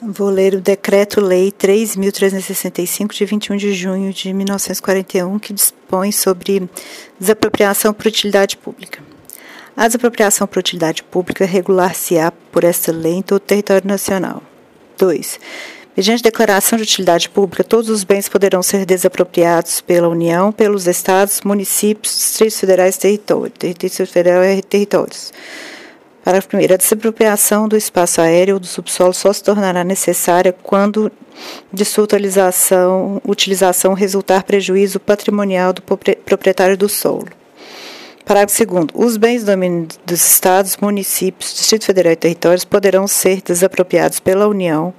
Vou ler o Decreto-Lei 3.365, de 21 de junho de 1941, que dispõe sobre desapropriação por utilidade pública. A desapropriação por utilidade pública regular-se-á por esta lei em todo o território nacional. 2. Mediante declaração de utilidade pública, todos os bens poderão ser desapropriados pela União, pelos Estados, municípios, distritos federais e territórios. E territórios. Parágrafo 1. A desapropriação do espaço aéreo ou do subsolo só se tornará necessária quando de sua utilização, utilização resultar prejuízo patrimonial do proprietário do solo. Parágrafo 2. Os bens do domínio dos Estados, municípios, Distrito Federal e territórios poderão ser desapropriados pela União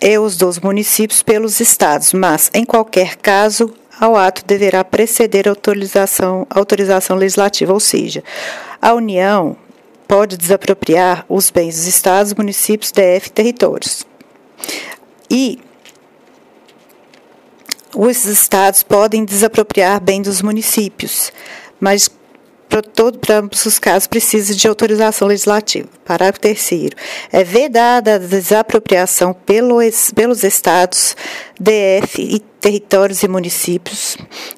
e os dos municípios pelos estados, mas, em qualquer caso, ao ato deverá preceder autorização, autorização legislativa, ou seja, a União pode desapropriar os bens dos estados, municípios, DF territórios. E os estados podem desapropriar bens dos municípios, mas para, todo, ambos os casos precisa de autorização legislativa. Parágrafo 3 É vedada a desapropriação pelos, pelos estados, DF e territórios e municípios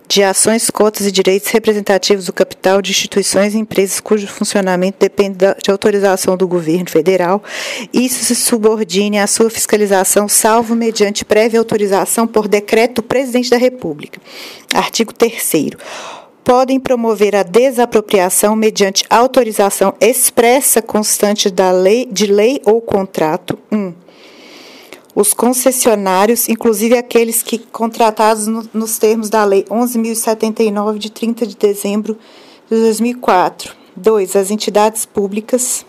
de ações, cotas e direitos representativos do capital de instituições e empresas cujo funcionamento depende de autorização do governo federal. Isso se subordine à sua fiscalização, salvo mediante prévia autorização por decreto do presidente da República. Artigo 3 podem promover a desapropriação mediante autorização expressa constante da lei, de lei ou contrato. 1. Um, os concessionários, inclusive aqueles que contratados no, nos termos da Lei 11.079, de 30 de dezembro de 2004. 2. As entidades públicas.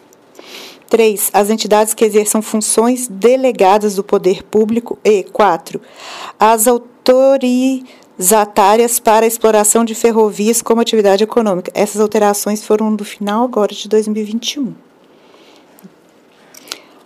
3. As entidades que exerçam funções delegadas do poder público. E 4. As autorizações zatárias para a exploração de ferrovias como atividade econômica. Essas alterações foram do final agora de 2021.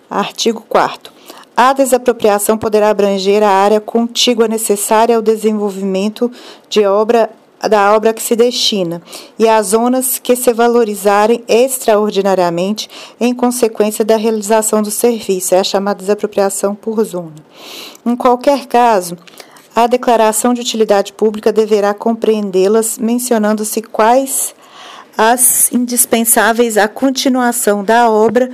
Artigo 4 a desapropriação poderá abranger a área contígua necessária ao desenvolvimento de obra da obra que se destina e as zonas que se valorizarem extraordinariamente em consequência da realização do serviço, é a chamada desapropriação por zona. Em qualquer caso, a declaração de utilidade pública deverá compreendê-las, mencionando-se quais as indispensáveis à continuação da obra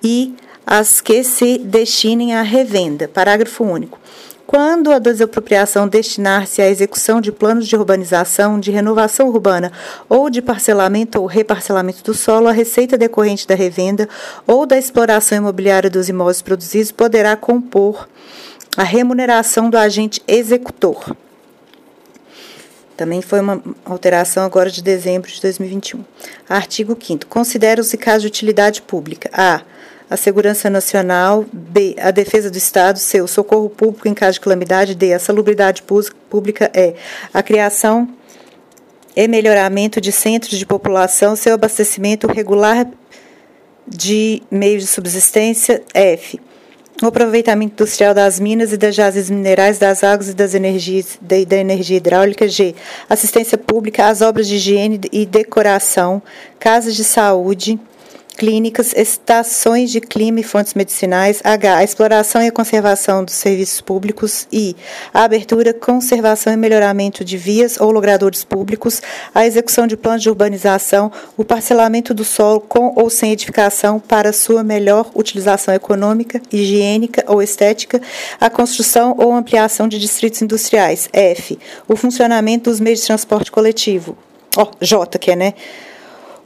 e as que se destinem à revenda. Parágrafo único. Quando a desapropriação destinar-se à execução de planos de urbanização, de renovação urbana ou de parcelamento ou reparcelamento do solo, a receita decorrente da revenda ou da exploração imobiliária dos imóveis produzidos poderá compor a remuneração do agente executor. Também foi uma alteração agora de dezembro de 2021. Artigo 5 Considera-se caso de utilidade pública. A. A segurança nacional. B. A defesa do Estado. C. O socorro público em caso de calamidade. D. A salubridade pública. E. A criação e melhoramento de centros de população. Seu abastecimento regular de meios de subsistência. F o aproveitamento industrial das minas e das jazidas minerais, das águas e das energias, da, da energia hidráulica. G. Assistência pública às obras de higiene e decoração, casas de saúde, clínicas, estações de clima e fontes medicinais. H. A exploração e a conservação dos serviços públicos. I. A abertura, conservação e melhoramento de vias ou logradores públicos. A execução de planos de urbanização. O parcelamento do solo com ou sem edificação para sua melhor utilização econômica, higiênica ou estética. A construção ou ampliação de distritos industriais. F. O funcionamento dos meios de transporte coletivo. Oh, J, que é, né?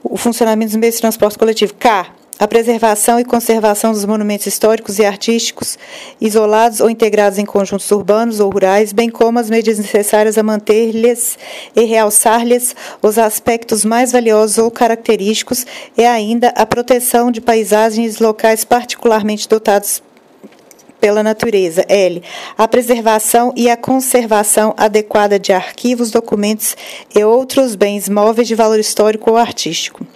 O funcionamento dos meios de transporte coletivo. K. A preservação e conservação dos monumentos históricos e artísticos, isolados ou integrados em conjuntos urbanos ou rurais, bem como as medidas necessárias a manter-lhes e realçar-lhes os aspectos mais valiosos ou característicos, e ainda a proteção de paisagens locais particularmente dotados pela natureza. L. A preservação e a conservação adequada de arquivos, documentos e outros bens móveis de valor histórico ou artístico.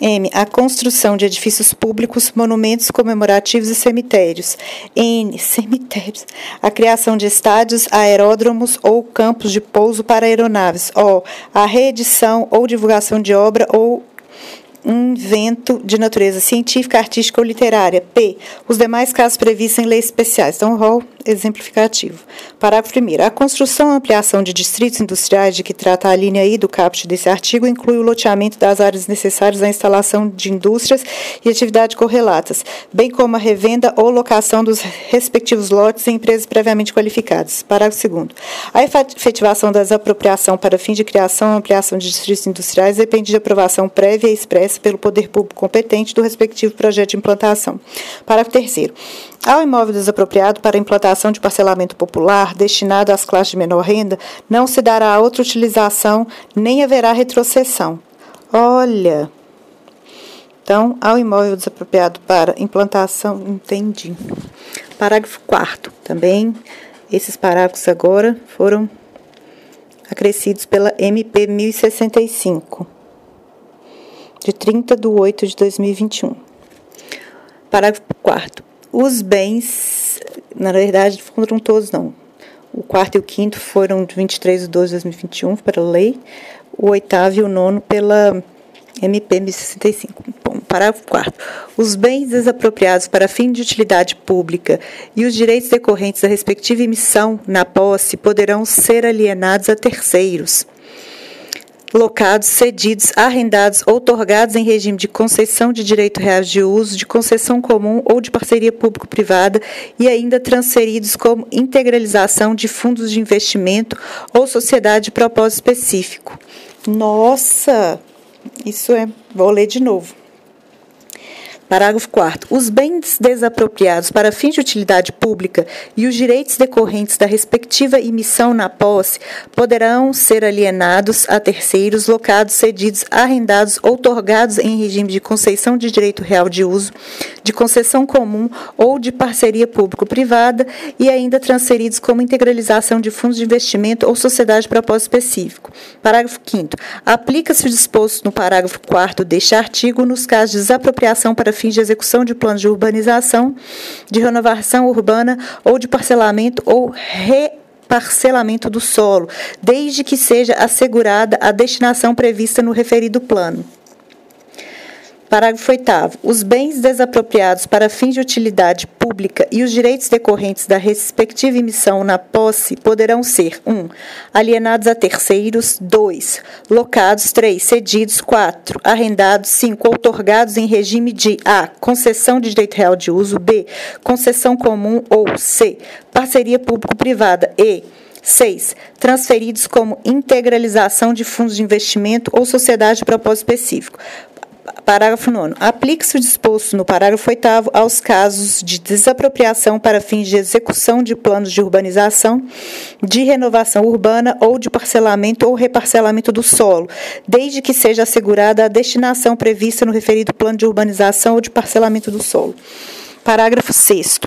M. A construção de edifícios públicos, monumentos comemorativos e cemitérios. N. Cemitérios. A criação de estádios, aeródromos ou campos de pouso para aeronaves. O. A reedição ou divulgação de obra ou invento de natureza científica, artística ou literária. P. Os demais casos previstos em leis especiais. Então, rol exemplificativo. Parágrafo 1. A construção e ampliação de distritos industriais de que trata a linha I do caput desse artigo inclui o loteamento das áreas necessárias à instalação de indústrias e atividades correlatas, bem como a revenda ou locação dos respectivos lotes em empresas previamente qualificadas. Parágrafo 2. A efetivação das apropriação para fim de criação e ampliação de distritos industriais depende de aprovação prévia e expressa pelo poder público competente do respectivo projeto de implantação. Parágrafo 3 ao imóvel desapropriado para implantação de parcelamento popular destinado às classes de menor renda, não se dará outra utilização nem haverá retrocessão. Olha. Então, ao imóvel desapropriado para implantação, entendi. Parágrafo 4 também esses parágrafos agora foram acrescidos pela MP 1065 de 30 de 8 de 2021. Parágrafo 4 os bens, na verdade, foram todos não. O quarto e o quinto foram de 23 de 12 de 2021 para a lei, o oitavo e o nono pela MP 1065. Bom, parágrafo 4 Os bens desapropriados para fim de utilidade pública e os direitos decorrentes da respectiva emissão na posse poderão ser alienados a terceiros locados, cedidos, arrendados ou torgados em regime de concessão de direito real de uso, de concessão comum ou de parceria público-privada e ainda transferidos como integralização de fundos de investimento ou sociedade de propósito específico. Nossa, isso é. Vou ler de novo. Parágrafo 4 Os bens desapropriados para fins de utilidade pública e os direitos decorrentes da respectiva emissão na posse poderão ser alienados a terceiros, locados, cedidos, arrendados ou torgados em regime de concessão de direito real de uso, de concessão comum ou de parceria público-privada e ainda transferidos como integralização de fundos de investimento ou sociedade de propósito específico. Parágrafo 5 Aplica-se o disposto no parágrafo 4 deste artigo nos casos de desapropriação para fins de execução de planos de urbanização, de renovação urbana ou de parcelamento ou reparcelamento do solo, desde que seja assegurada a destinação prevista no referido plano. Parágrafo 8. Os bens desapropriados para fins de utilidade pública e os direitos decorrentes da respectiva emissão na posse poderão ser 1. Um, alienados a terceiros, 2. Locados, 3. Cedidos, 4. Arrendados, 5. Outorgados em regime de A. Concessão de direito real de uso, B. Concessão comum ou C. Parceria público-privada, E. 6. Transferidos como integralização de fundos de investimento ou sociedade de propósito específico. Parágrafo 9. Aplique-se o disposto no parágrafo 8 aos casos de desapropriação para fins de execução de planos de urbanização, de renovação urbana ou de parcelamento ou reparcelamento do solo, desde que seja assegurada a destinação prevista no referido plano de urbanização ou de parcelamento do solo. Parágrafo 6.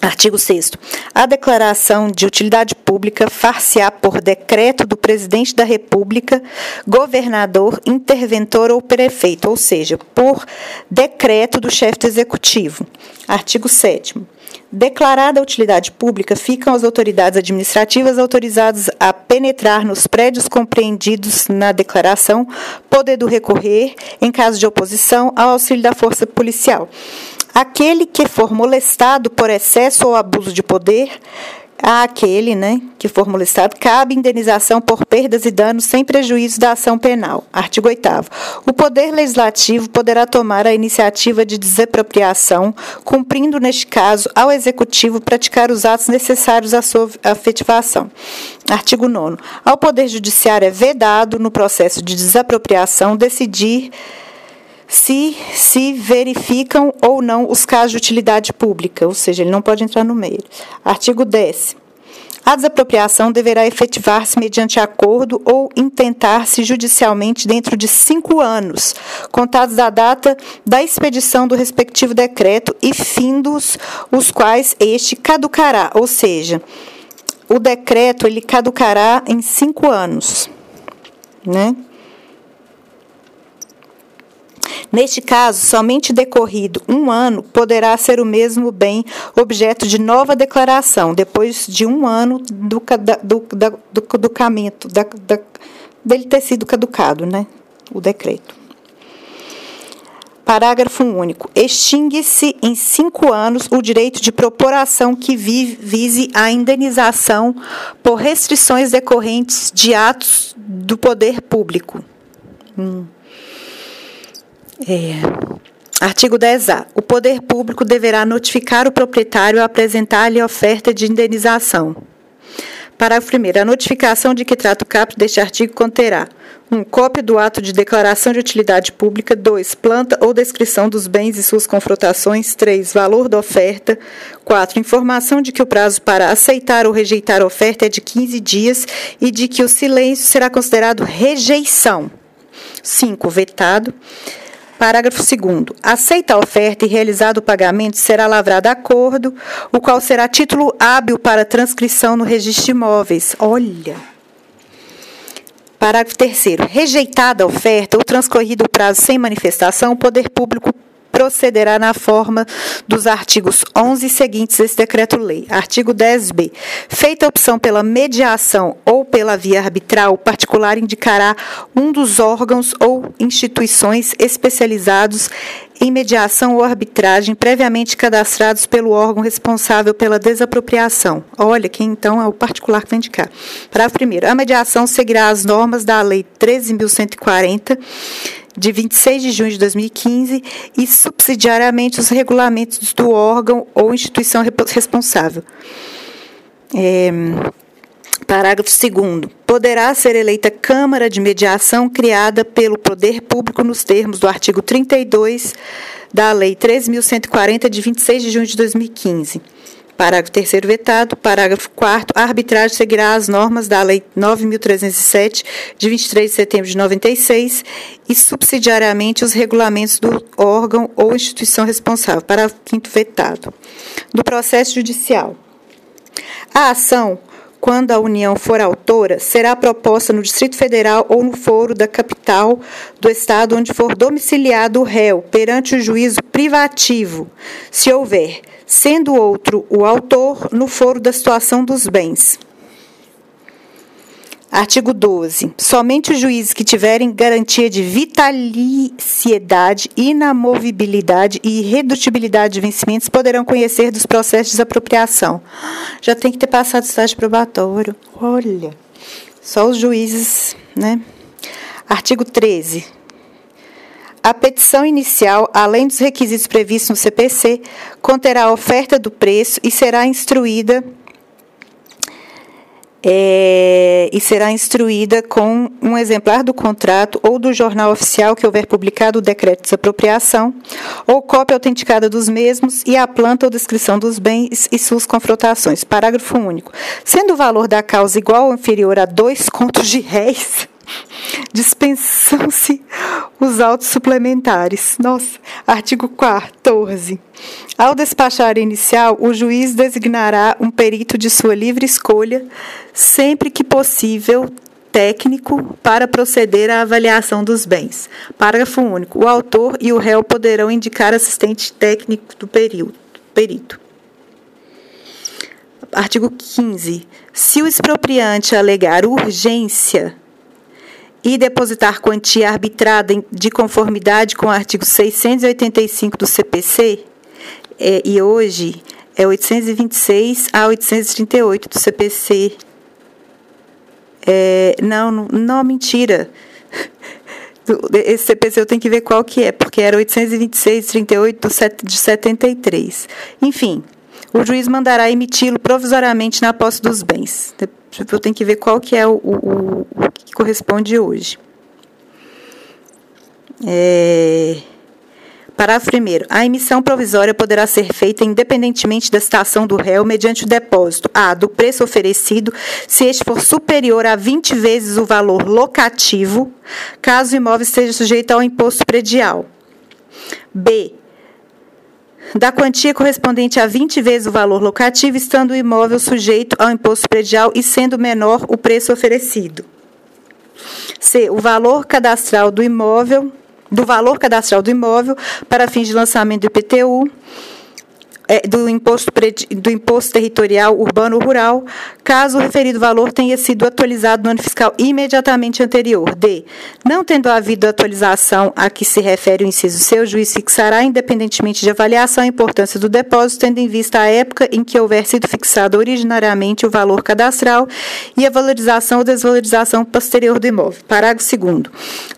Artigo 6 A declaração de utilidade pública far-se-á por decreto do presidente da República, governador, interventor ou prefeito, ou seja, por decreto do chefe do executivo. Artigo 7 Declarada a utilidade pública, ficam as autoridades administrativas autorizadas a penetrar nos prédios compreendidos na declaração, podendo recorrer, em caso de oposição, ao auxílio da força policial. Aquele que for molestado por excesso ou abuso de poder, a aquele né, que for molestado, cabe indenização por perdas e danos sem prejuízo da ação penal. Artigo 8. O Poder Legislativo poderá tomar a iniciativa de desapropriação, cumprindo, neste caso, ao Executivo praticar os atos necessários à sua afetivação. Artigo 9. Ao Poder Judiciário é vedado, no processo de desapropriação, decidir se se verificam ou não os casos de utilidade pública, ou seja, ele não pode entrar no meio. Artigo 10. A desapropriação deverá efetivar-se mediante acordo ou intentar-se judicialmente dentro de cinco anos, contados da data da expedição do respectivo decreto e findos os quais este caducará, ou seja, o decreto ele caducará em cinco anos, né? Neste caso, somente decorrido um ano poderá ser o mesmo bem objeto de nova declaração, depois de um ano do, do, do, do caducamento, da, da, dele ter sido caducado, né? O decreto. Parágrafo único. Extingue-se em cinco anos o direito de propor que vise a indenização por restrições decorrentes de atos do poder público. Hum. É. Artigo 10A. O poder público deverá notificar o proprietário a apresentar-lhe oferta de indenização. Parágrafo 1. A notificação de que trata o caput deste artigo conterá 1. Um, cópia do ato de declaração de utilidade pública. 2. Planta ou descrição dos bens e suas confrontações. 3. Valor da oferta. 4. Informação de que o prazo para aceitar ou rejeitar a oferta é de 15 dias e de que o silêncio será considerado rejeição. 5. Vetado. Parágrafo 2. Aceita a oferta e realizado o pagamento, será lavrado acordo, o qual será título hábil para transcrição no registro de imóveis. Olha. Parágrafo 3. Rejeitada a oferta ou transcorrido o prazo sem manifestação, o poder público procederá na forma dos artigos 11 e seguintes desse decreto-lei. Artigo 10b. Feita a opção pela mediação ou pela via arbitral, o particular indicará um dos órgãos ou instituições especializados em mediação ou arbitragem previamente cadastrados pelo órgão responsável pela desapropriação. Olha, quem então é o particular que vai indicar. Parágrafo primeiro. A mediação seguirá as normas da Lei 13.140 de 26 de junho de 2015 e subsidiariamente os regulamentos do órgão ou instituição responsável. É, parágrafo 2 Poderá ser eleita Câmara de Mediação criada pelo Poder Público nos termos do artigo 32 da Lei 3.140, de 26 de junho de 2015. Parágrafo 3 vetado. Parágrafo 4 A arbitragem seguirá as normas da Lei 9.307, de 23 de setembro de 96, e subsidiariamente os regulamentos do órgão ou instituição responsável. Parágrafo 5 vetado. Do processo judicial. A ação quando a União for autora, será proposta no Distrito Federal ou no foro da capital do Estado onde for domiciliado o réu perante o juízo privativo, se houver sendo outro o autor no foro da situação dos bens. Artigo 12. Somente os juízes que tiverem garantia de vitaliciedade, inamovibilidade e irredutibilidade de vencimentos poderão conhecer dos processos de desapropriação. Já tem que ter passado estágio probatório. Olha, só os juízes, né? Artigo 13. A petição inicial, além dos requisitos previstos no CPC, conterá a oferta do preço e será instruída é, e será instruída com um exemplar do contrato ou do jornal oficial que houver publicado o decreto de desapropriação, ou cópia autenticada dos mesmos e a planta ou descrição dos bens e suas confrontações. Parágrafo único. Sendo o valor da causa igual ou inferior a dois contos de réis, Dispensam-se os autos suplementares. Nossa, artigo 14. Ao despachar inicial, o juiz designará um perito de sua livre escolha, sempre que possível, técnico, para proceder à avaliação dos bens. Parágrafo único. O autor e o réu poderão indicar assistente técnico do perito. Artigo 15. Se o expropriante alegar urgência e depositar quantia arbitrada de conformidade com o artigo 685 do CPC, é, e hoje é 826 a 838 do CPC. É, não, não, não, mentira. Esse CPC eu tenho que ver qual que é, porque era 826, 38 de 73. Enfim, o juiz mandará emiti-lo provisoriamente na posse dos bens. Eu tenho que ver qual que é o, o, o que corresponde hoje. É... Parágrafo 1. A emissão provisória poderá ser feita independentemente da citação do réu mediante o depósito A. do preço oferecido, se este for superior a 20 vezes o valor locativo, caso o imóvel esteja sujeito ao imposto predial. B da quantia correspondente a 20 vezes o valor locativo, estando o imóvel sujeito ao imposto predial e sendo menor o preço oferecido. C. O valor cadastral do imóvel, do valor cadastral do imóvel para fins de lançamento do IPTU do, imposto, do imposto territorial urbano rural, caso o referido valor tenha sido atualizado no ano fiscal imediatamente anterior. D. Não tendo havido atualização a que se refere o inciso C, o juiz fixará, independentemente de avaliação, a importância do depósito, tendo em vista a época em que houver sido fixado originariamente o valor cadastral e a valorização ou desvalorização posterior do imóvel. Parágrafo 2.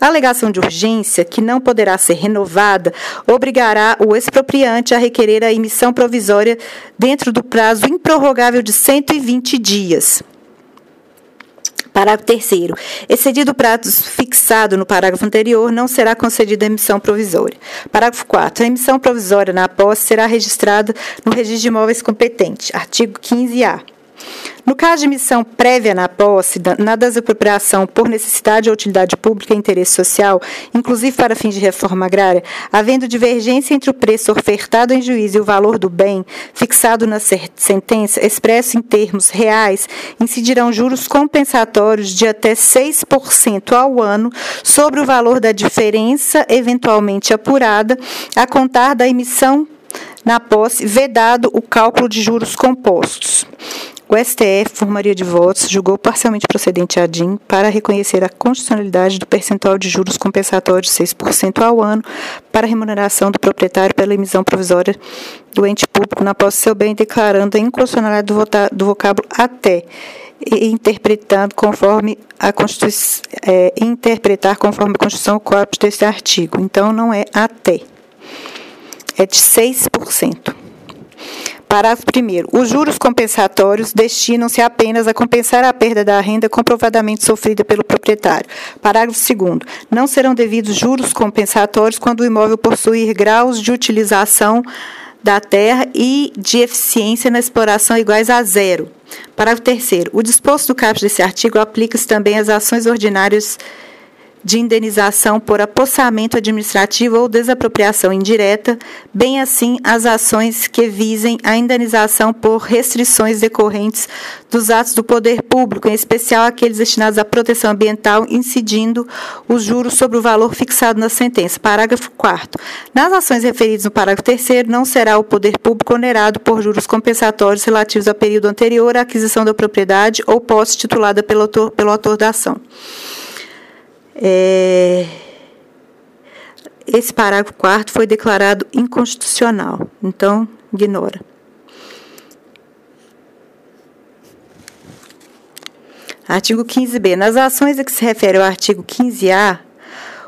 A alegação de urgência, que não poderá ser renovada, obrigará o expropriante a requerer a emissão provisória dentro do prazo improrrogável de 120 dias. Parágrafo 3. Excedido o prazo fixado no parágrafo anterior, não será concedida emissão provisória. Parágrafo 4. A emissão provisória na posse será registrada no registro de imóveis competente. Artigo 15-A. No caso de emissão prévia na posse, na desapropriação por necessidade ou utilidade pública e interesse social, inclusive para fins de reforma agrária, havendo divergência entre o preço ofertado em juízo e o valor do bem, fixado na sentença, expresso em termos reais, incidirão juros compensatórios de até 6% ao ano sobre o valor da diferença eventualmente apurada, a contar da emissão na posse, vedado o cálculo de juros compostos. O STF, por maioria de votos, julgou parcialmente procedente a DIN para reconhecer a constitucionalidade do percentual de juros compensatório de 6% ao ano para remuneração do proprietário pela emissão provisória do ente público na posse do seu bem, declarando a inconstitucionalidade do, do vocábulo até e interpretando conforme a Constituição, é, interpretar conforme a Constituição o corpus desse artigo. Então, não é até, é de 6%. Parágrafo 1. Os juros compensatórios destinam-se apenas a compensar a perda da renda comprovadamente sofrida pelo proprietário. Parágrafo 2. Não serão devidos juros compensatórios quando o imóvel possuir graus de utilização da terra e de eficiência na exploração iguais a zero. Parágrafo 3. O disposto do caput desse artigo aplica-se também às ações ordinárias de indenização por apossamento administrativo ou desapropriação indireta, bem assim as ações que visem a indenização por restrições decorrentes dos atos do poder público, em especial aqueles destinados à proteção ambiental, incidindo os juros sobre o valor fixado na sentença. Parágrafo 4 Nas ações referidas no parágrafo 3 não será o poder público onerado por juros compensatórios relativos ao período anterior à aquisição da propriedade ou posse titulada pelo autor, pelo autor da ação. É, esse parágrafo 4 foi declarado inconstitucional, então ignora. Artigo 15b. Nas ações a que se refere ao artigo 15a,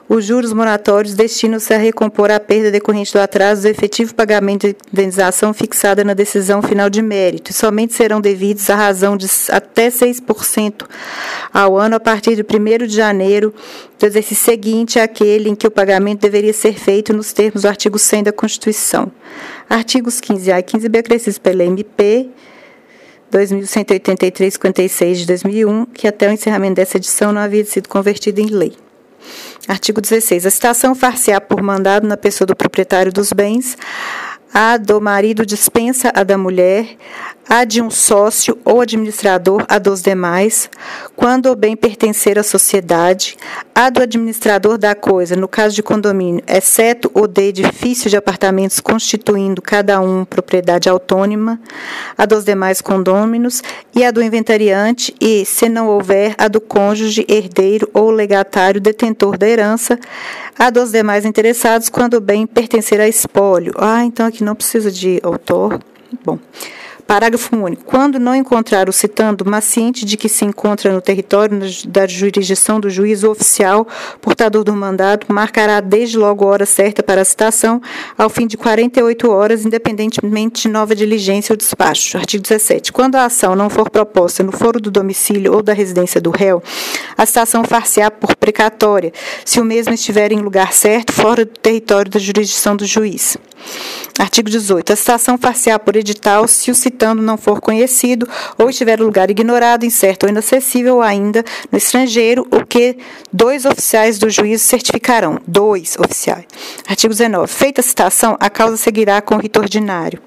os juros moratórios destinam-se a recompor a perda decorrente do atraso do efetivo pagamento de indenização fixada na decisão final de mérito e somente serão devidos à razão de até 6% ao ano a partir de 1 de janeiro do exercício seguinte àquele em que o pagamento deveria ser feito nos termos do artigo 100 da Constituição. Artigos 15A e 15B acrescidos pela MP 2183-56 de 2001, que até o encerramento dessa edição não havia sido convertido em lei. Artigo 16. A citação far-se-á por mandado na pessoa do proprietário dos bens, a do marido dispensa a da mulher, a de um sócio ou administrador a dos demais, quando o bem pertencer à sociedade, a do administrador da coisa, no caso de condomínio, exceto o de edifício de apartamentos constituindo cada um propriedade autônoma, a dos demais condôminos e a do inventariante e, se não houver, a do cônjuge, herdeiro ou legatário detentor da herança, a dos demais interessados quando o bem pertencer a espólio. Ah, então aqui não precisa de autor. Bom. Parágrafo único. Quando não encontrar o citando, mas ciente de que se encontra no território da jurisdição do juiz oficial, portador do mandado, marcará desde logo a hora certa para a citação, ao fim de 48 horas, independentemente de nova diligência ou despacho. Artigo 17. Quando a ação não for proposta no foro do domicílio ou da residência do réu, a citação far-se-á por precatória, se o mesmo estiver em lugar certo, fora do território da jurisdição do juiz. Artigo 18. A citação far-se-á por edital se o citando não for conhecido ou estiver em lugar ignorado, incerto ou inacessível ou ainda no estrangeiro, o que dois oficiais do juízo certificarão. Dois oficiais. Artigo 19. Feita a citação, a causa seguirá com o rito ordinário.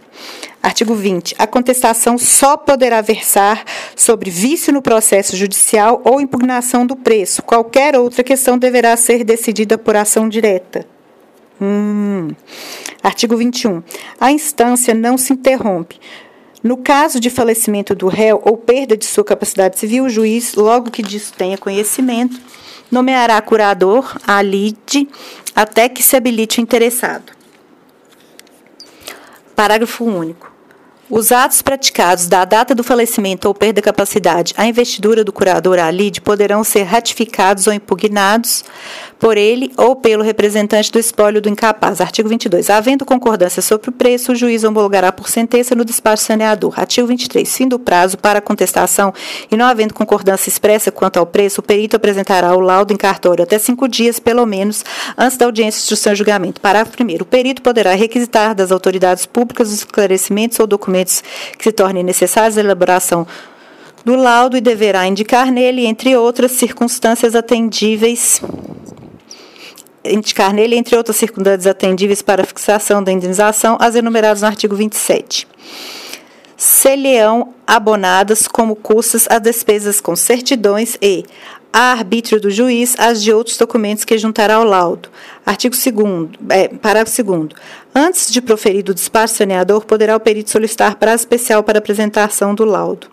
Artigo 20. A contestação só poderá versar sobre vício no processo judicial ou impugnação do preço. Qualquer outra questão deverá ser decidida por ação direta. Hum. Artigo 21. A instância não se interrompe. No caso de falecimento do réu ou perda de sua capacidade civil, o juiz, logo que disso tenha conhecimento, nomeará curador, a lide, até que se habilite o interessado. Parágrafo único. Os atos praticados da data do falecimento ou perda de capacidade à investidura do curador à lide poderão ser ratificados ou impugnados por ele ou pelo representante do espólio do incapaz. Artigo 22. Havendo concordância sobre o preço, o juiz homologará por sentença no despacho saneador. Artigo 23. Fim do prazo para contestação e não havendo concordância expressa quanto ao preço, o perito apresentará o laudo em cartório até cinco dias, pelo menos, antes da audiência de instrução e julgamento. Parágrafo 1. O perito poderá requisitar das autoridades públicas os esclarecimentos ou documentos que se tornem necessários à elaboração do laudo e deverá indicar nele, entre outras circunstâncias atendíveis, indicar nele, entre outras circunstâncias atendíveis para fixação da indenização, as enumeradas no artigo 27. Se-lhe-ão abonadas como custas as despesas com certidões e, a arbítrio do juiz, as de outros documentos que juntará ao laudo. Artigo 2 é, parágrafo 2 Antes de proferido o despacho saneador, poderá o perito solicitar prazo especial para apresentação do laudo.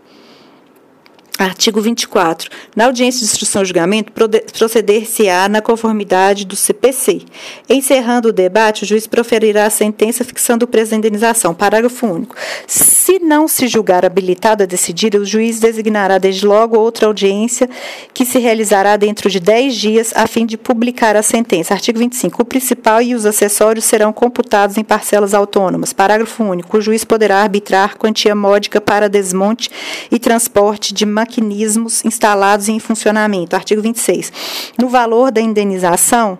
Artigo 24. Na audiência de instrução e julgamento, proceder-se-á na conformidade do CPC. Encerrando o debate, o juiz proferirá a sentença fixando o preço da indenização. Parágrafo único. Se não se julgar habilitado a decidir, o juiz designará desde logo outra audiência que se realizará dentro de 10 dias a fim de publicar a sentença. Artigo 25. O principal e os acessórios serão computados em parcelas autônomas. Parágrafo único. O juiz poderá arbitrar quantia módica para desmonte e transporte de maquinismos instalados em funcionamento. Artigo 26. No valor da indenização,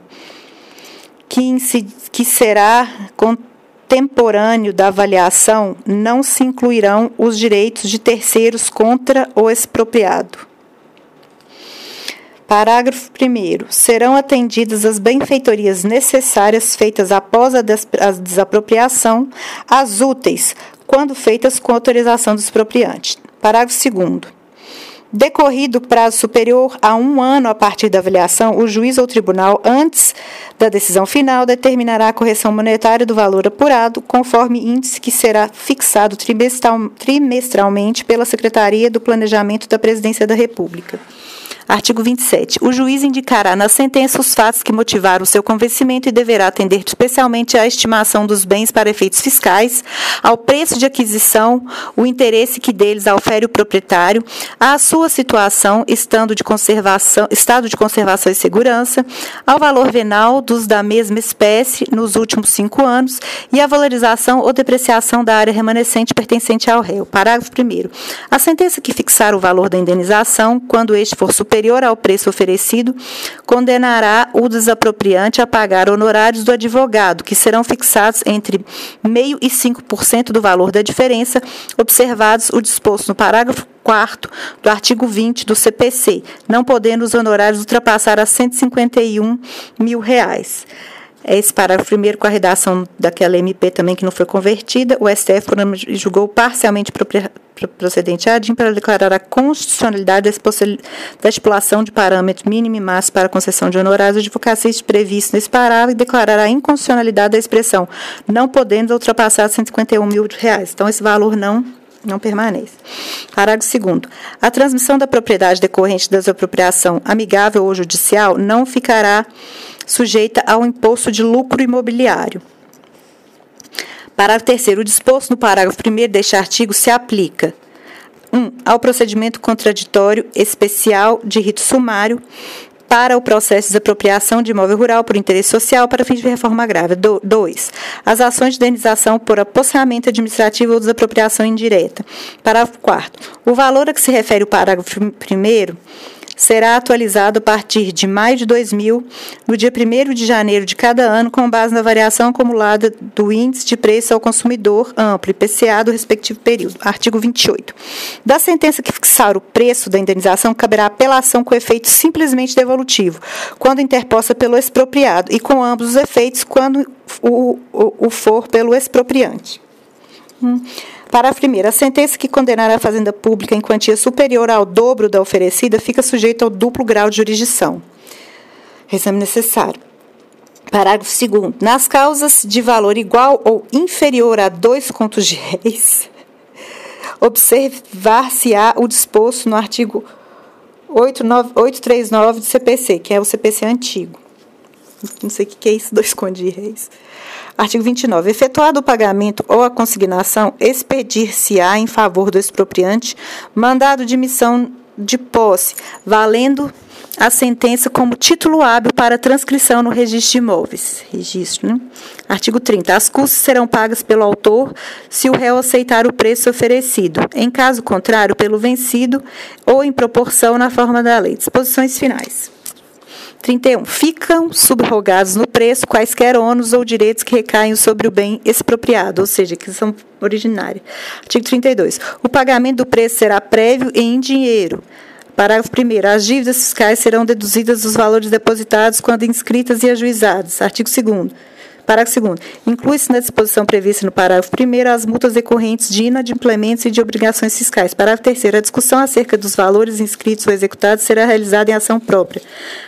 que, que será contemporâneo da avaliação, não se incluirão os direitos de terceiros contra o expropriado. Parágrafo 1. Serão atendidas as benfeitorias necessárias feitas após a desapropriação, as úteis, quando feitas com autorização do expropriante. Parágrafo 2. Decorrido prazo superior a um ano a partir da avaliação, o juiz ou tribunal, antes da decisão final, determinará a correção monetária do valor apurado, conforme índice que será fixado trimestralmente pela Secretaria do Planejamento da Presidência da República. Artigo 27. O juiz indicará na sentença os fatos que motivaram o seu convencimento e deverá atender especialmente à estimação dos bens para efeitos fiscais, ao preço de aquisição, o interesse que deles aufere o proprietário, à sua situação, estado de conservação, estado de conservação e segurança, ao valor venal dos da mesma espécie nos últimos cinco anos e à valorização ou depreciação da área remanescente pertencente ao réu. Parágrafo 1. A sentença que fixar o valor da indenização, quando este for superior superior ao preço oferecido, condenará o desapropriante a pagar honorários do advogado, que serão fixados entre 0,5% e 5% do valor da diferença, observados o disposto no parágrafo 4 do artigo 20 do CPC, não podendo os honorários ultrapassar a 151 mil reais. Esse parágrafo primeiro com a redação daquela MP também que não foi convertida, o STF julgou parcialmente procedente a ADIM para declarar a constitucionalidade da estipulação de parâmetros mínimo e máximo para a concessão de honorários advocacistas previsto nesse parágrafo e declarar a inconstitucionalidade da expressão, não podendo ultrapassar 151 mil reais. Então, esse valor não não permanece. Parágrafo 2 A transmissão da propriedade decorrente da desapropriação amigável ou judicial não ficará sujeita ao imposto de lucro imobiliário. Parágrafo 3 O disposto no parágrafo 1 deste artigo se aplica 1. Um, ao procedimento contraditório especial de rito sumário para o processo de desapropriação de imóvel rural por interesse social para fins de reforma agrária. 2. As ações de indenização por apossamento administrativo ou desapropriação indireta. Parágrafo 4. O valor a que se refere o parágrafo 1 será atualizado a partir de maio de 2000, no dia 1 de janeiro de cada ano, com base na variação acumulada do índice de preço ao consumidor amplo, IPCA, do respectivo período. Artigo 28. Da sentença que fixar o preço da indenização, caberá apelação com efeito simplesmente devolutivo, quando interposta pelo expropriado, e com ambos os efeitos, quando o, o, o for pelo expropriante. Hum. Para a primeira, a sentença que condenar a fazenda pública em quantia superior ao dobro da oferecida fica sujeita ao duplo grau de jurisdição. Exame necessário. Parágrafo 2. Nas causas de valor igual ou inferior a dois contos de réis, observar-se-á o disposto no artigo 839 do CPC, que é o CPC antigo. Não sei o que é isso, dois contos de réis. Artigo 29. Efetuado o pagamento ou a consignação, expedir-se-á em favor do expropriante mandado de missão de posse, valendo a sentença como título hábil para transcrição no registro de imóveis. Registro, né? Artigo 30. As custas serão pagas pelo autor se o réu aceitar o preço oferecido, em caso contrário, pelo vencido ou em proporção na forma da lei. Disposições finais. 31. Ficam subrogados no preço quaisquer ônus ou direitos que recaem sobre o bem expropriado, ou seja, que são originários. Artigo 32. O pagamento do preço será prévio e em dinheiro. Parágrafo 1. As dívidas fiscais serão deduzidas dos valores depositados quando inscritas e ajuizadas. Artigo 2. Parágrafo 2 Inclui-se na disposição prevista no parágrafo 1 as multas decorrentes de inadimplementos e de obrigações fiscais. Parágrafo 3 A discussão acerca dos valores inscritos ou executados será realizada em ação própria.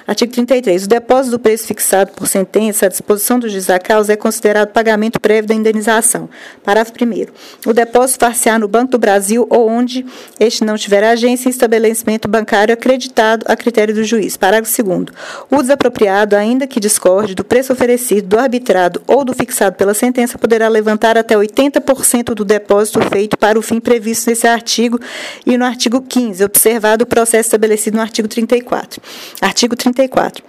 Artigo 33 O depósito do preço fixado por sentença à disposição do juiz da causa é considerado pagamento prévio da indenização. Parágrafo 1 O depósito far-se-á no Banco do Brasil ou onde este não tiver agência em estabelecimento bancário acreditado a critério do juiz. Parágrafo 2 O desapropriado, ainda que discorde do preço oferecido do arbitrário ou do fixado pela sentença poderá levantar até 80% do depósito feito para o fim previsto nesse artigo e no artigo 15, observado o processo estabelecido no artigo 34. Artigo 34.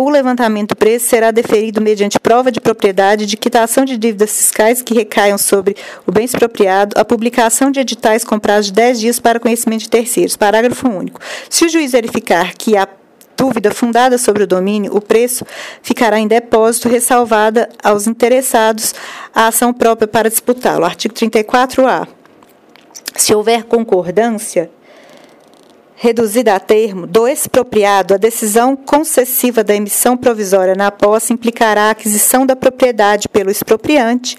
O levantamento preço será deferido mediante prova de propriedade, de quitação de dívidas fiscais que recaiam sobre o bem expropriado, a publicação de editais com prazo de 10 dias para conhecimento de terceiros. Parágrafo único. Se o juiz verificar que a dúvida fundada sobre o domínio, o preço ficará em depósito, ressalvada aos interessados a ação própria para disputá-lo. Artigo 34-A. Se houver concordância reduzida a termo do expropriado, a decisão concessiva da emissão provisória na posse implicará a aquisição da propriedade pelo expropriante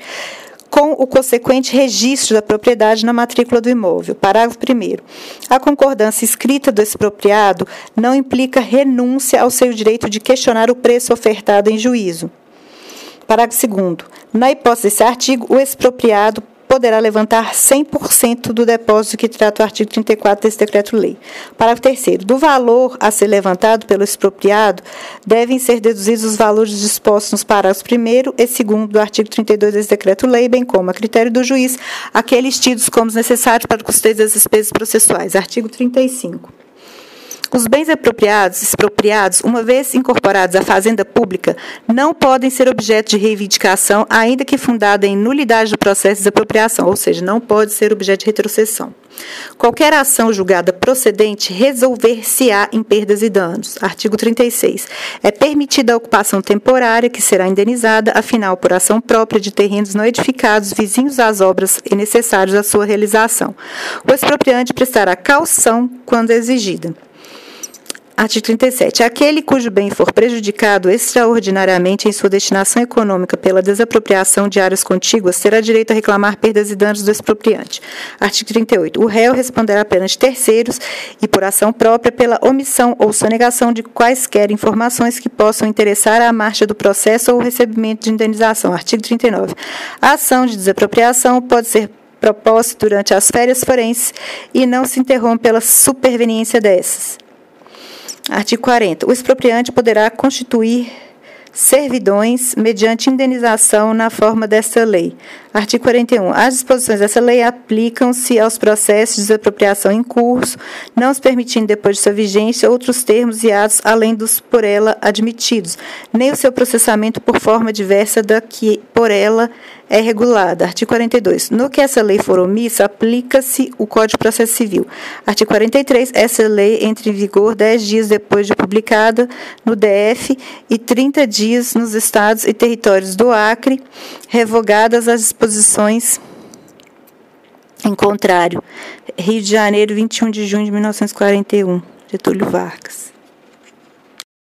com o consequente registro da propriedade na matrícula do imóvel. Parágrafo 1. A concordância escrita do expropriado não implica renúncia ao seu direito de questionar o preço ofertado em juízo. Parágrafo 2. Na hipótese desse artigo, o expropriado poderá levantar 100% do depósito que trata o artigo 34 desse decreto-lei. Parágrafo 3 Do valor a ser levantado pelo expropriado, devem ser deduzidos os valores dispostos nos parágrafos 1 e 2 do artigo 32 desse decreto-lei, bem como, a critério do juiz, aqueles tidos como necessários para o custeio das despesas processuais. Artigo 35. Os bens apropriados, expropriados, uma vez incorporados à fazenda pública, não podem ser objeto de reivindicação, ainda que fundada em nulidade do processo de desapropriação, ou seja, não pode ser objeto de retrocessão. Qualquer ação julgada procedente resolver-se-á em perdas e danos. Artigo 36. É permitida a ocupação temporária, que será indenizada, afinal, por ação própria de terrenos não edificados vizinhos às obras e necessários à sua realização. O expropriante prestará calção quando exigida. Artigo 37. Aquele cujo bem for prejudicado extraordinariamente em sua destinação econômica pela desapropriação de áreas contíguas terá direito a reclamar perdas e danos do expropriante. Artigo 38. O réu responderá perante terceiros e por ação própria pela omissão ou sonegação de quaisquer informações que possam interessar à marcha do processo ou o recebimento de indenização. Artigo 39. A ação de desapropriação pode ser proposta durante as férias forenses e não se interrompe pela superveniência dessas. Artigo 40. O expropriante poderá constituir servidões mediante indenização na forma desta lei. Artigo 41. As disposições dessa lei aplicam-se aos processos de desapropriação em curso, não se permitindo, depois de sua vigência, outros termos e atos além dos por ela admitidos, nem o seu processamento por forma diversa da que por ela é regulada. Artigo 42. No que essa lei for omissa, aplica-se o Código de Processo Civil. Artigo 43. Essa lei entra em vigor 10 dias depois de publicada no DF e 30 dias nos estados e territórios do Acre, revogadas as disposições em contrário. Rio de Janeiro, 21 de junho de 1941. Getúlio Vargas.